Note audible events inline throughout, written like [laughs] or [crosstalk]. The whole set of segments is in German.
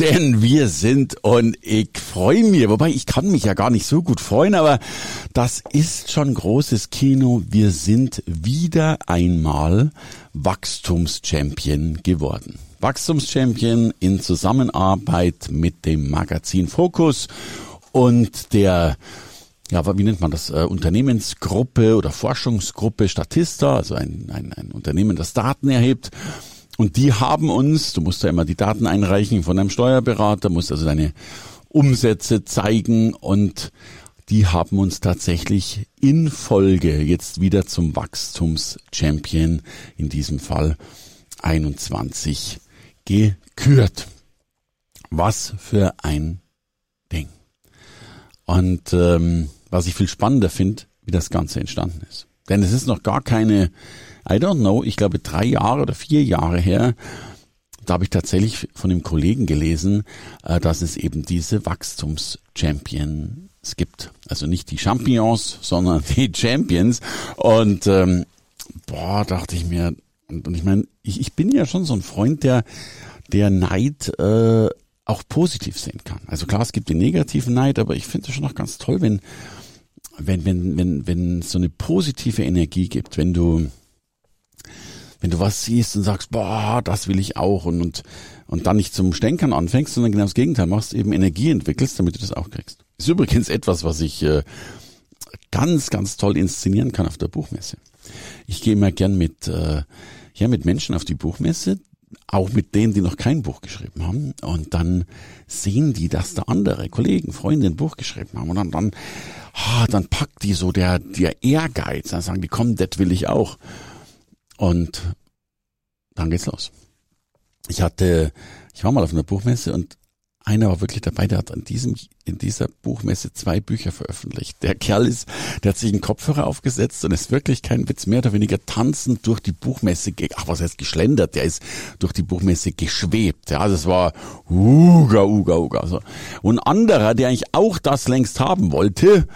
Denn wir sind und ich freue mich, wobei ich kann mich ja gar nicht so gut freuen, aber das ist schon großes Kino. Wir sind wieder einmal Wachstumschampion geworden. Wachstumschampion in Zusammenarbeit mit dem Magazin Focus und der ja, wie nennt man das, äh, Unternehmensgruppe oder Forschungsgruppe Statista, also ein, ein, ein Unternehmen, das Daten erhebt und die haben uns, du musst ja immer die Daten einreichen von einem Steuerberater, musst also deine Umsätze zeigen und die haben uns tatsächlich in Folge jetzt wieder zum Wachstumschampion, in diesem Fall 21, gekürt. Was für ein Ding. Und ähm, was ich viel spannender finde, wie das Ganze entstanden ist. Denn es ist noch gar keine I don't know, ich glaube drei Jahre oder vier Jahre her, da habe ich tatsächlich von dem Kollegen gelesen, äh, dass es eben diese Wachstums-Champions gibt. Also nicht die Champions, sondern [laughs] die Champions. Und ähm, boah, dachte ich mir, und, ich meine, ich, ich bin ja schon so ein Freund, der, der Neid äh, auch positiv sehen kann. Also klar, es gibt den negativen Neid, aber ich finde es schon noch ganz toll, wenn, wenn, wenn, wenn, wenn so eine positive Energie gibt, wenn du wenn du was siehst und sagst, boah, das will ich auch und, und, und dann nicht zum Stänkern anfängst, sondern genau das Gegenteil machst, eben Energie entwickelst, damit du das auch kriegst. Ist übrigens etwas, was ich äh, ganz, ganz toll inszenieren kann auf der Buchmesse. Ich gehe immer gern mit, äh, ja, mit Menschen auf die Buchmesse, auch mit denen, die noch kein Buch geschrieben haben. Und dann sehen die, dass da andere Kollegen, Freunde ein Buch geschrieben haben. Und dann, dann, ah, dann packt die so der, der Ehrgeiz. Dann sagen die, komm, das will ich auch. Und dann geht's los. Ich hatte, ich war mal auf einer Buchmesse und einer war wirklich dabei, der hat an diesem, in dieser Buchmesse zwei Bücher veröffentlicht. Der Kerl ist, der hat sich einen Kopfhörer aufgesetzt und ist wirklich kein Witz, mehr oder weniger tanzend durch die Buchmesse, ach, was heißt geschlendert? Der ist durch die Buchmesse geschwebt. Ja, das war uga, uga, uga. So. Und anderer, der eigentlich auch das längst haben wollte,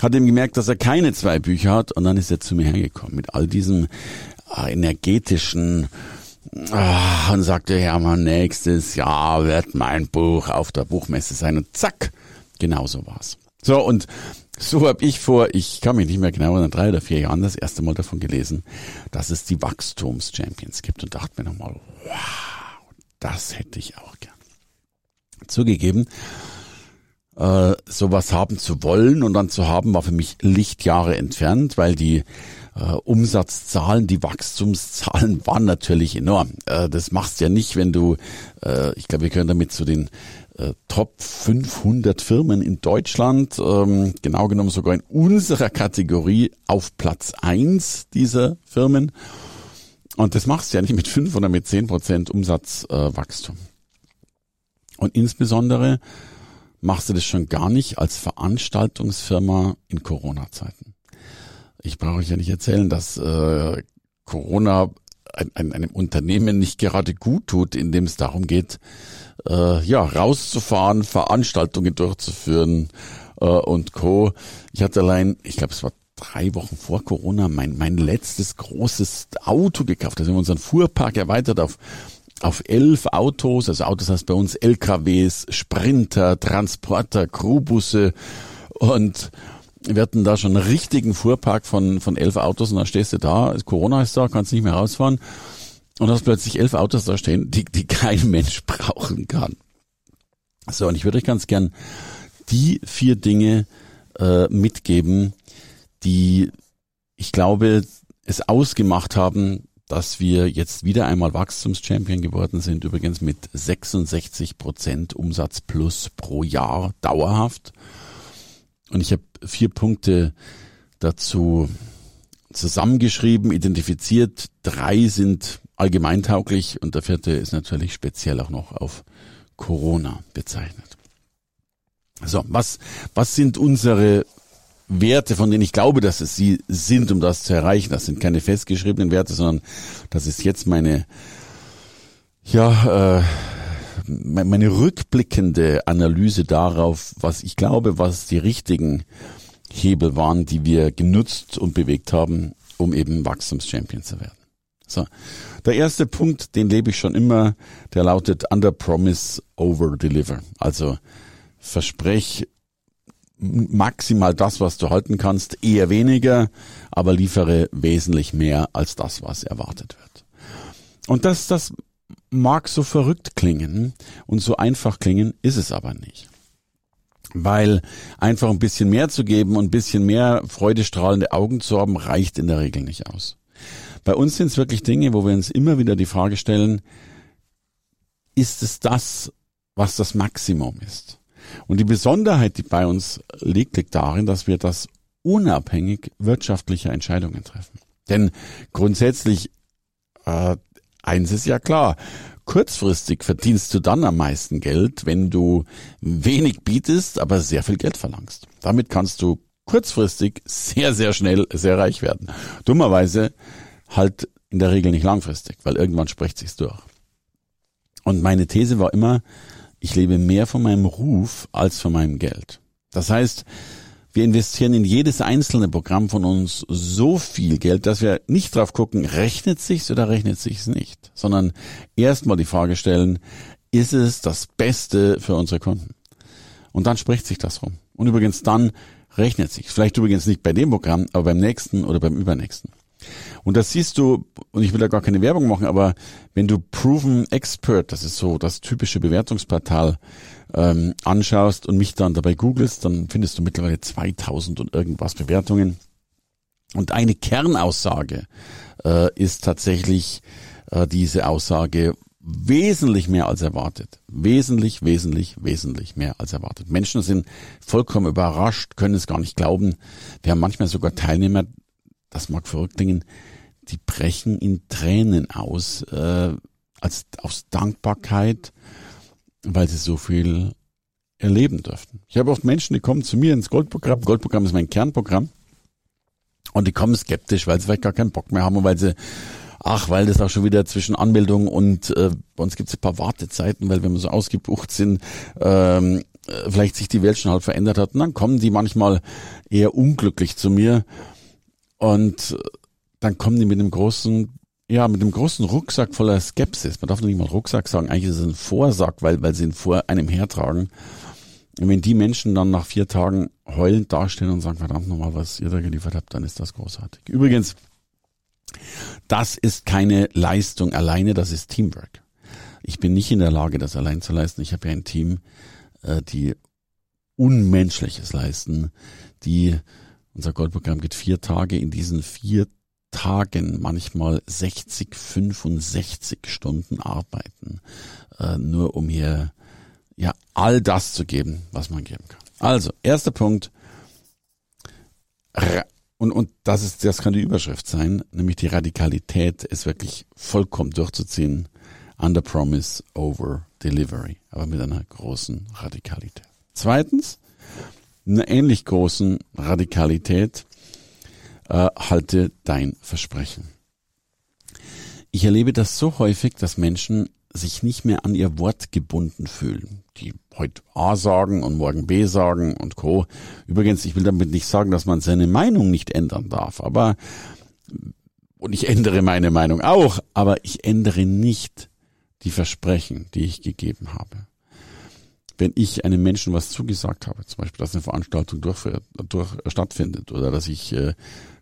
hat ihm gemerkt, dass er keine zwei Bücher hat und dann ist er zu mir hergekommen mit all diesem äh, energetischen ah, und sagte, Hermann, nächstes Jahr wird mein Buch auf der Buchmesse sein und zack, genau so war's. So und so habe ich vor, ich kann mich nicht mehr genau erinnern, drei oder vier Jahren das erste Mal davon gelesen, dass es die Wachstumschampions gibt und dachte mir nochmal, wow, das hätte ich auch gern. Zugegeben, äh, sowas haben zu wollen und dann zu haben, war für mich Lichtjahre entfernt, weil die äh, Umsatzzahlen, die Wachstumszahlen waren natürlich enorm. Äh, das machst du ja nicht, wenn du, äh, ich glaube, wir können damit zu den äh, Top 500 Firmen in Deutschland, ähm, genau genommen sogar in unserer Kategorie auf Platz eins dieser Firmen. Und das machst du ja nicht mit fünf oder mit zehn Prozent Umsatzwachstum. Und insbesondere machst du das schon gar nicht als Veranstaltungsfirma in Corona-Zeiten. Ich brauche euch ja nicht erzählen, dass äh, Corona ein, ein, einem Unternehmen nicht gerade gut tut, indem es darum geht, äh, ja, rauszufahren, Veranstaltungen durchzuführen äh, und Co. Ich hatte allein, ich glaube, es war drei Wochen vor Corona, mein, mein letztes großes Auto gekauft. Also wir haben unseren Fuhrpark erweitert auf auf elf Autos, also Autos heißt bei uns LKWs, Sprinter, Transporter, Crewbusse und wir hatten da schon einen richtigen Fuhrpark von, von elf Autos und dann stehst du da, Corona ist da, kannst nicht mehr rausfahren und hast plötzlich elf Autos da stehen, die, die kein [laughs] Mensch brauchen kann. So, und ich würde euch ganz gern die vier Dinge äh, mitgeben, die ich glaube, es ausgemacht haben, dass wir jetzt wieder einmal Wachstumschampion geworden sind, übrigens mit 66 Prozent Umsatz plus pro Jahr dauerhaft. Und ich habe vier Punkte dazu zusammengeschrieben, identifiziert. Drei sind allgemeintauglich und der vierte ist natürlich speziell auch noch auf Corona bezeichnet. So, was, was sind unsere Werte, von denen ich glaube, dass es sie sind, um das zu erreichen. Das sind keine festgeschriebenen Werte, sondern das ist jetzt meine, ja, äh, meine rückblickende Analyse darauf, was ich glaube, was die richtigen Hebel waren, die wir genutzt und bewegt haben, um eben Wachstumschampion zu werden. So. Der erste Punkt, den lebe ich schon immer, der lautet Under Promise, Over Deliver. Also versprech maximal das, was du halten kannst, eher weniger, aber liefere wesentlich mehr als das, was erwartet wird. Und das, das mag so verrückt klingen und so einfach klingen, ist es aber nicht. Weil einfach ein bisschen mehr zu geben und ein bisschen mehr freudestrahlende Augen zu haben, reicht in der Regel nicht aus. Bei uns sind es wirklich Dinge, wo wir uns immer wieder die Frage stellen, ist es das, was das Maximum ist? Und die Besonderheit, die bei uns liegt, liegt darin, dass wir das unabhängig wirtschaftlicher Entscheidungen treffen. Denn grundsätzlich, äh, eins ist ja klar, kurzfristig verdienst du dann am meisten Geld, wenn du wenig bietest, aber sehr viel Geld verlangst. Damit kannst du kurzfristig sehr, sehr schnell sehr reich werden. Dummerweise halt in der Regel nicht langfristig, weil irgendwann spricht sich's durch. Und meine These war immer, ich lebe mehr von meinem Ruf als von meinem Geld. Das heißt, wir investieren in jedes einzelne Programm von uns so viel Geld, dass wir nicht drauf gucken, rechnet sich's oder rechnet sich's nicht, sondern erstmal die Frage stellen, ist es das Beste für unsere Kunden? Und dann spricht sich das rum. Und übrigens dann rechnet sich. Vielleicht übrigens nicht bei dem Programm, aber beim nächsten oder beim übernächsten. Und das siehst du, und ich will da gar keine Werbung machen, aber wenn du Proven Expert, das ist so das typische Bewertungsportal, ähm, anschaust und mich dann dabei googelst, dann findest du mittlerweile 2000 und irgendwas Bewertungen. Und eine Kernaussage äh, ist tatsächlich äh, diese Aussage, wesentlich mehr als erwartet. Wesentlich, wesentlich, wesentlich mehr als erwartet. Menschen sind vollkommen überrascht, können es gar nicht glauben. Wir haben manchmal sogar Teilnehmer, das mag verrückt klingen, die brechen in Tränen aus, äh, als aus Dankbarkeit, weil sie so viel erleben dürften. Ich habe oft Menschen, die kommen zu mir ins Goldprogramm. Goldprogramm ist mein Kernprogramm. Und die kommen skeptisch, weil sie vielleicht gar keinen Bock mehr haben und weil sie, ach, weil das auch schon wieder zwischen Anmeldung und äh, bei uns gibt es ein paar Wartezeiten, weil wenn wir so ausgebucht sind, ähm, äh, vielleicht sich die Welt schon halt verändert hat. Und dann kommen die manchmal eher unglücklich zu mir und dann kommen die mit einem großen, ja, mit einem großen Rucksack voller Skepsis. Man darf nicht mal Rucksack sagen, eigentlich ist es ein Vorsack, weil, weil sie ihn vor einem hertragen. Und wenn die Menschen dann nach vier Tagen heulend dastehen und sagen, verdammt nochmal, was ihr da geliefert habt, dann ist das großartig. Übrigens, das ist keine Leistung alleine, das ist Teamwork. Ich bin nicht in der Lage, das allein zu leisten. Ich habe ja ein Team, äh, die Unmenschliches leisten, die unser Goldprogramm geht vier Tage. In diesen vier Tagen manchmal 60, 65 Stunden arbeiten, äh, nur um hier ja all das zu geben, was man geben kann. Also erster Punkt und und das ist das kann die Überschrift sein, nämlich die Radikalität, es wirklich vollkommen durchzuziehen. Under Promise over Delivery, aber mit einer großen Radikalität. Zweitens einer ähnlich großen Radikalität, äh, halte dein Versprechen. Ich erlebe das so häufig, dass Menschen sich nicht mehr an ihr Wort gebunden fühlen, die heute A sagen und morgen B sagen und Co. Übrigens, ich will damit nicht sagen, dass man seine Meinung nicht ändern darf, aber und ich ändere meine Meinung auch, aber ich ändere nicht die Versprechen, die ich gegeben habe wenn ich einem Menschen was zugesagt habe, zum Beispiel, dass eine Veranstaltung durch, durch stattfindet oder dass ich äh,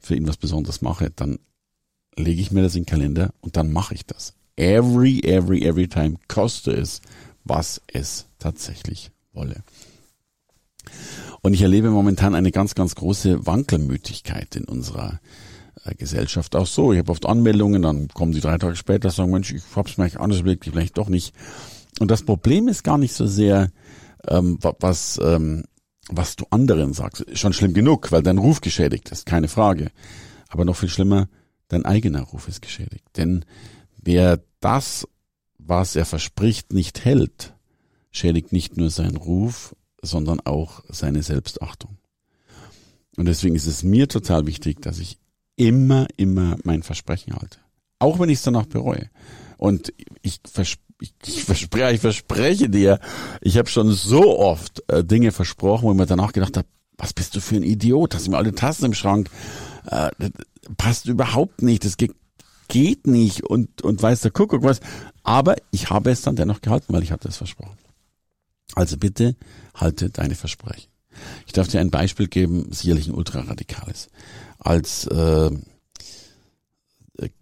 für ihn was Besonderes mache, dann lege ich mir das in den Kalender und dann mache ich das. Every, every, every time koste es, was es tatsächlich wolle. Und ich erlebe momentan eine ganz, ganz große Wankelmütigkeit in unserer äh, Gesellschaft auch so. Ich habe oft Anmeldungen, dann kommen die drei Tage später, sagen, Mensch, ich hab's mir eigentlich anders überlegt, vielleicht doch nicht. Und das Problem ist gar nicht so sehr, ähm, was, ähm, was du anderen sagst. Schon schlimm genug, weil dein Ruf geschädigt ist, keine Frage. Aber noch viel schlimmer, dein eigener Ruf ist geschädigt. Denn wer das, was er verspricht, nicht hält, schädigt nicht nur seinen Ruf, sondern auch seine Selbstachtung. Und deswegen ist es mir total wichtig, dass ich immer, immer mein Versprechen halte. Auch wenn ich es danach bereue. Und ich, ich, verspreche, ich verspreche dir, ich habe schon so oft äh, Dinge versprochen, wo ich mir danach gedacht habe, was bist du für ein Idiot? Hast du mir alle Tassen im Schrank? Äh, passt überhaupt nicht. Das geht, geht nicht und, und weiß der Kuckuck was. Aber ich habe es dann dennoch gehalten, weil ich hatte es versprochen. Also bitte halte deine Versprechen. Ich darf dir ein Beispiel geben, sicherlich ein ultraradikales. Als äh,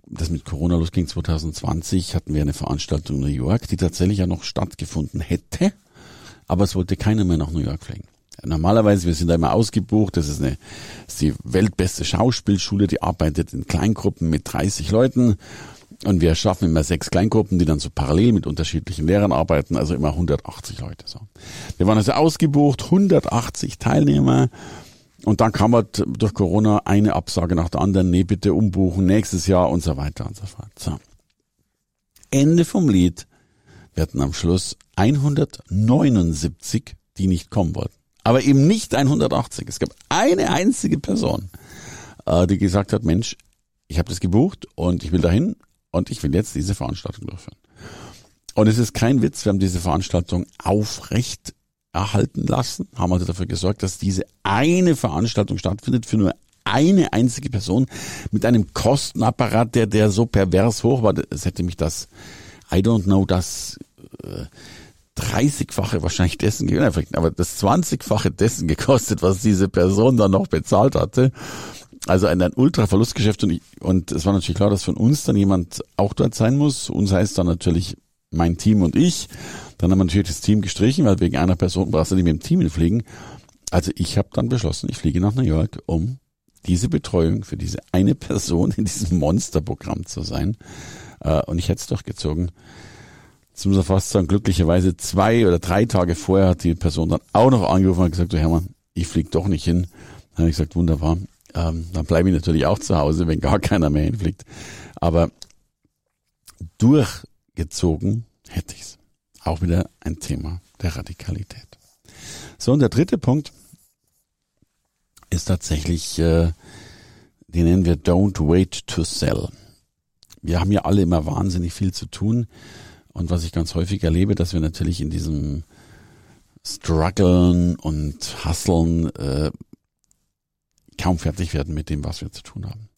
das mit Corona losging 2020, hatten wir eine Veranstaltung in New York, die tatsächlich ja noch stattgefunden hätte, aber es wollte keiner mehr nach New York fliegen. Normalerweise, wir sind da immer ausgebucht, das ist eine das ist die weltbeste Schauspielschule, die arbeitet in Kleingruppen mit 30 Leuten und wir schaffen immer sechs Kleingruppen, die dann so parallel mit unterschiedlichen Lehrern arbeiten, also immer 180 Leute. So. Wir waren also ausgebucht, 180 Teilnehmer. Und dann kam halt durch Corona eine Absage nach der anderen, nee, bitte umbuchen, nächstes Jahr und so weiter und so fort. So. Ende vom Lied. Wir hatten am Schluss 179, die nicht kommen wollten. Aber eben nicht 180. Es gab eine einzige Person, äh, die gesagt hat, Mensch, ich habe das gebucht und ich will dahin, und ich will jetzt diese Veranstaltung durchführen. Und es ist kein Witz, wir haben diese Veranstaltung aufrecht erhalten lassen, haben also dafür gesorgt, dass diese eine Veranstaltung stattfindet für nur eine einzige Person mit einem Kostenapparat, der, der so pervers hoch war. Es hätte mich das, I don't know, das äh, 30-fache wahrscheinlich dessen, aber das 20-fache dessen gekostet, was diese Person dann noch bezahlt hatte. Also ein, ein Ultra-Verlustgeschäft und, ich, und es war natürlich klar, dass von uns dann jemand auch dort sein muss. Uns heißt dann natürlich mein Team und ich. Dann haben wir natürlich das Team gestrichen, weil wegen einer Person brauchst du nicht mit dem Team fliegen. Also ich habe dann beschlossen, ich fliege nach New York, um diese Betreuung für diese eine Person in diesem Monsterprogramm zu sein. Äh, und ich hätte es durchgezogen. Jetzt fast sagen, glücklicherweise zwei oder drei Tage vorher hat die Person dann auch noch angerufen und gesagt, du Hermann, ich fliege doch nicht hin. Dann habe ich gesagt, wunderbar, ähm, dann bleibe ich natürlich auch zu Hause, wenn gar keiner mehr hinfliegt. Aber durchgezogen hätte ich's. Auch wieder ein Thema der Radikalität. So, und der dritte Punkt ist tatsächlich, äh, den nennen wir Don't Wait to Sell. Wir haben ja alle immer wahnsinnig viel zu tun. Und was ich ganz häufig erlebe, dass wir natürlich in diesem Struggeln und Hustlen äh, kaum fertig werden mit dem, was wir zu tun haben.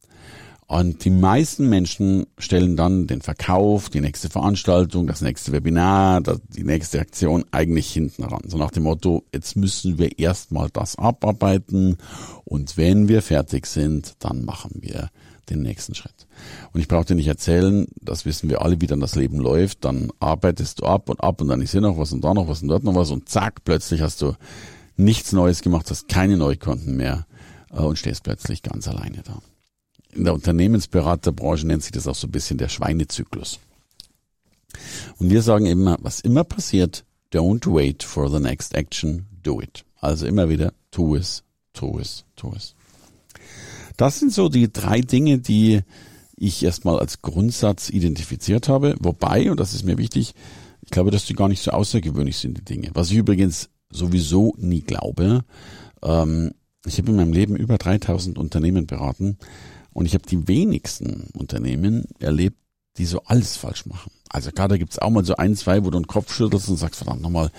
Und die meisten Menschen stellen dann den Verkauf, die nächste Veranstaltung, das nächste Webinar, die nächste Aktion eigentlich hinten ran. So nach dem Motto, jetzt müssen wir erstmal das abarbeiten und wenn wir fertig sind, dann machen wir den nächsten Schritt. Und ich brauche dir nicht erzählen, das wissen wir alle, wie dann das Leben läuft. Dann arbeitest du ab und ab und dann ist hier noch was und da noch was und dort noch was und zack, plötzlich hast du nichts Neues gemacht, hast keine Neukonten mehr äh, und stehst plötzlich ganz alleine da. In der Unternehmensberaterbranche nennt sich das auch so ein bisschen der Schweinezyklus. Und wir sagen immer, was immer passiert, don't wait for the next action, do it. Also immer wieder, tu es, tu es, tu es. Das sind so die drei Dinge, die ich erstmal als Grundsatz identifiziert habe. Wobei, und das ist mir wichtig, ich glaube, dass die gar nicht so außergewöhnlich sind, die Dinge. Was ich übrigens sowieso nie glaube, ähm, ich habe in meinem Leben über 3000 Unternehmen beraten und ich habe die wenigsten Unternehmen erlebt, die so alles falsch machen. Also klar, da gibt's auch mal so ein, zwei, wo du den Kopf schüttelst und sagst, verdammt nochmal,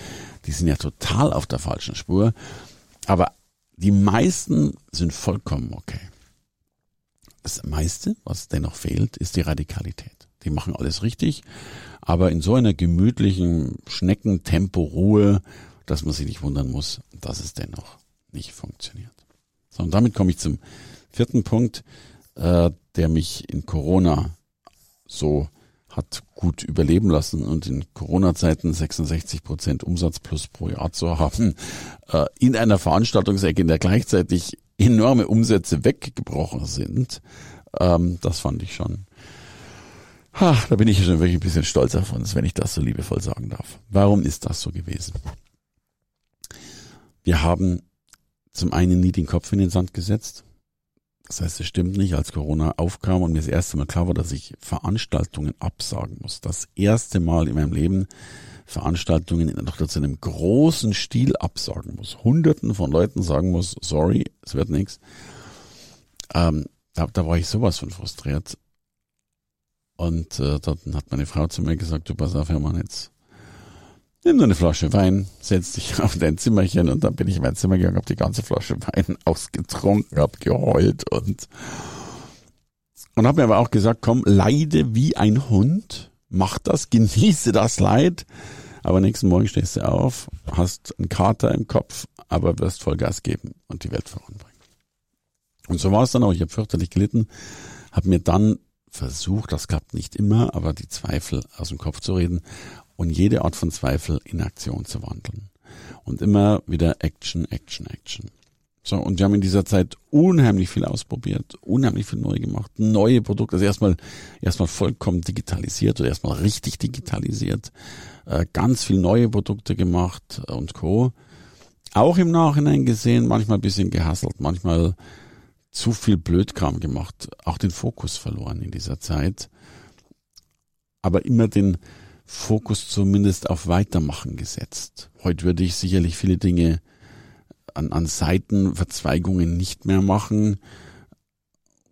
die sind ja total auf der falschen Spur. Aber die meisten sind vollkommen okay. Das meiste, was dennoch fehlt, ist die Radikalität. Die machen alles richtig, aber in so einer gemütlichen Schneckentempo-Ruhe, dass man sich nicht wundern muss, dass es dennoch nicht funktioniert. So, und damit komme ich zum vierten Punkt, äh, der mich in Corona so hat gut überleben lassen und in Corona-Zeiten 66 Prozent Umsatz plus pro Jahr zu haben, äh, in einer Veranstaltungsecke, in der gleichzeitig enorme Umsätze weggebrochen sind, ähm, das fand ich schon, ha, da bin ich schon wirklich ein bisschen stolz auf uns, wenn ich das so liebevoll sagen darf. Warum ist das so gewesen? Wir haben zum einen nie den Kopf in den Sand gesetzt. Das heißt, es stimmt nicht, als Corona aufkam und mir das erste Mal klar war, dass ich Veranstaltungen absagen muss. Das erste Mal in meinem Leben Veranstaltungen in der zu einem großen Stil absagen muss, hunderten von Leuten sagen muss, sorry, es wird nichts. Ähm, da, da war ich sowas von frustriert. Und äh, dann hat meine Frau zu mir gesagt, du pass auf, Hermann, jetzt nimm nur eine Flasche Wein, setz dich [laughs] auf dein Zimmerchen und dann bin ich in mein Zimmer gegangen, habe die ganze Flasche Wein [laughs] ausgetrunken, habe geheult und und habe mir aber auch gesagt, komm, leide wie ein Hund, mach das, [laughs] genieße das Leid, aber nächsten Morgen stehst du auf, hast einen Kater im Kopf, aber wirst Vollgas geben und die Welt voranbringen. Und so war es dann auch. Ich habe fürchterlich gelitten, habe mir dann versucht, das klappt nicht immer, aber die Zweifel aus dem Kopf zu reden und jede Art von Zweifel in Aktion zu wandeln. Und immer wieder Action, Action, Action. So, und wir haben in dieser Zeit unheimlich viel ausprobiert, unheimlich viel neu gemacht, neue Produkte, also erstmal, erstmal vollkommen digitalisiert oder erstmal richtig digitalisiert, äh, ganz viel neue Produkte gemacht und Co. Auch im Nachhinein gesehen, manchmal bisschen gehasselt, manchmal zu viel Blödkram gemacht, auch den Fokus verloren in dieser Zeit, aber immer den Fokus zumindest auf Weitermachen gesetzt. Heute würde ich sicherlich viele Dinge an, an Seitenverzweigungen nicht mehr machen.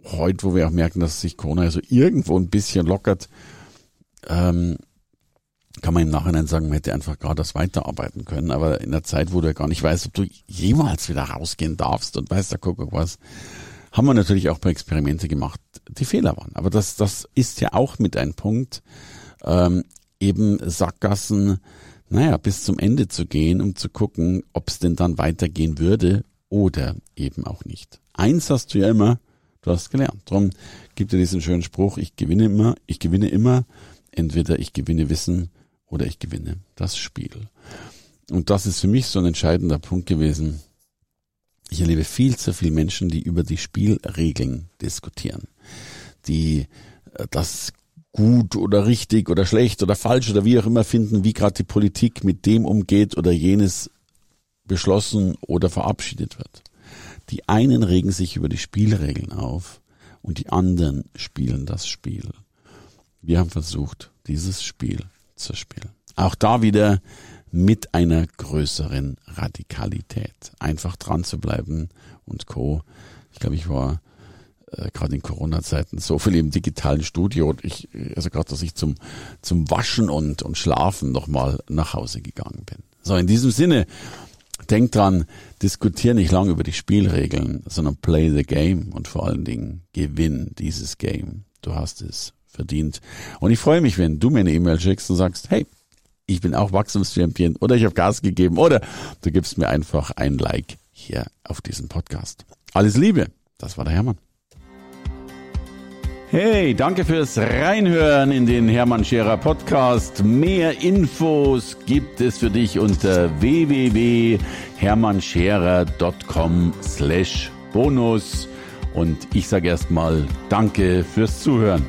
Heute, wo wir auch merken, dass sich Corona also irgendwo ein bisschen lockert, ähm, kann man im Nachhinein sagen, man hätte einfach gerade das weiterarbeiten können. Aber in der Zeit, wo du ja gar nicht weißt, ob du jemals wieder rausgehen darfst und weißt der Kuckuck was, haben wir natürlich auch paar Experimente gemacht, die Fehler waren. Aber das, das ist ja auch mit ein Punkt, ähm, eben Sackgassen, naja, bis zum Ende zu gehen, um zu gucken, ob es denn dann weitergehen würde oder eben auch nicht. Eins hast du ja immer, du hast gelernt. Darum gibt er diesen schönen Spruch, ich gewinne immer, ich gewinne immer, entweder ich gewinne Wissen oder ich gewinne das Spiel. Und das ist für mich so ein entscheidender Punkt gewesen, ich erlebe viel zu viele Menschen, die über die Spielregeln diskutieren, die äh, das gut oder richtig oder schlecht oder falsch oder wie auch immer finden, wie gerade die Politik mit dem umgeht oder jenes beschlossen oder verabschiedet wird. Die einen regen sich über die Spielregeln auf und die anderen spielen das Spiel. Wir haben versucht, dieses Spiel zu spielen. Auch da wieder mit einer größeren Radikalität. Einfach dran zu bleiben und Co. Ich glaube, ich war äh, gerade in Corona-Zeiten so viel im digitalen Studio und ich, also gerade, dass ich zum, zum Waschen und, und Schlafen nochmal nach Hause gegangen bin. So, in diesem Sinne, denk dran, diskutier nicht lange über die Spielregeln, sondern play the game und vor allen Dingen gewinn dieses Game. Du hast es verdient. Und ich freue mich, wenn du mir eine E-Mail schickst und sagst, hey, ich bin auch Wachstumschampion oder ich habe Gas gegeben oder du gibst mir einfach ein Like hier auf diesem Podcast. Alles Liebe, das war der Hermann. Hey, danke fürs Reinhören in den Hermann Scherer Podcast. Mehr Infos gibt es für dich unter www.hermannscherer.com slash bonus. Und ich sage erstmal Danke fürs Zuhören.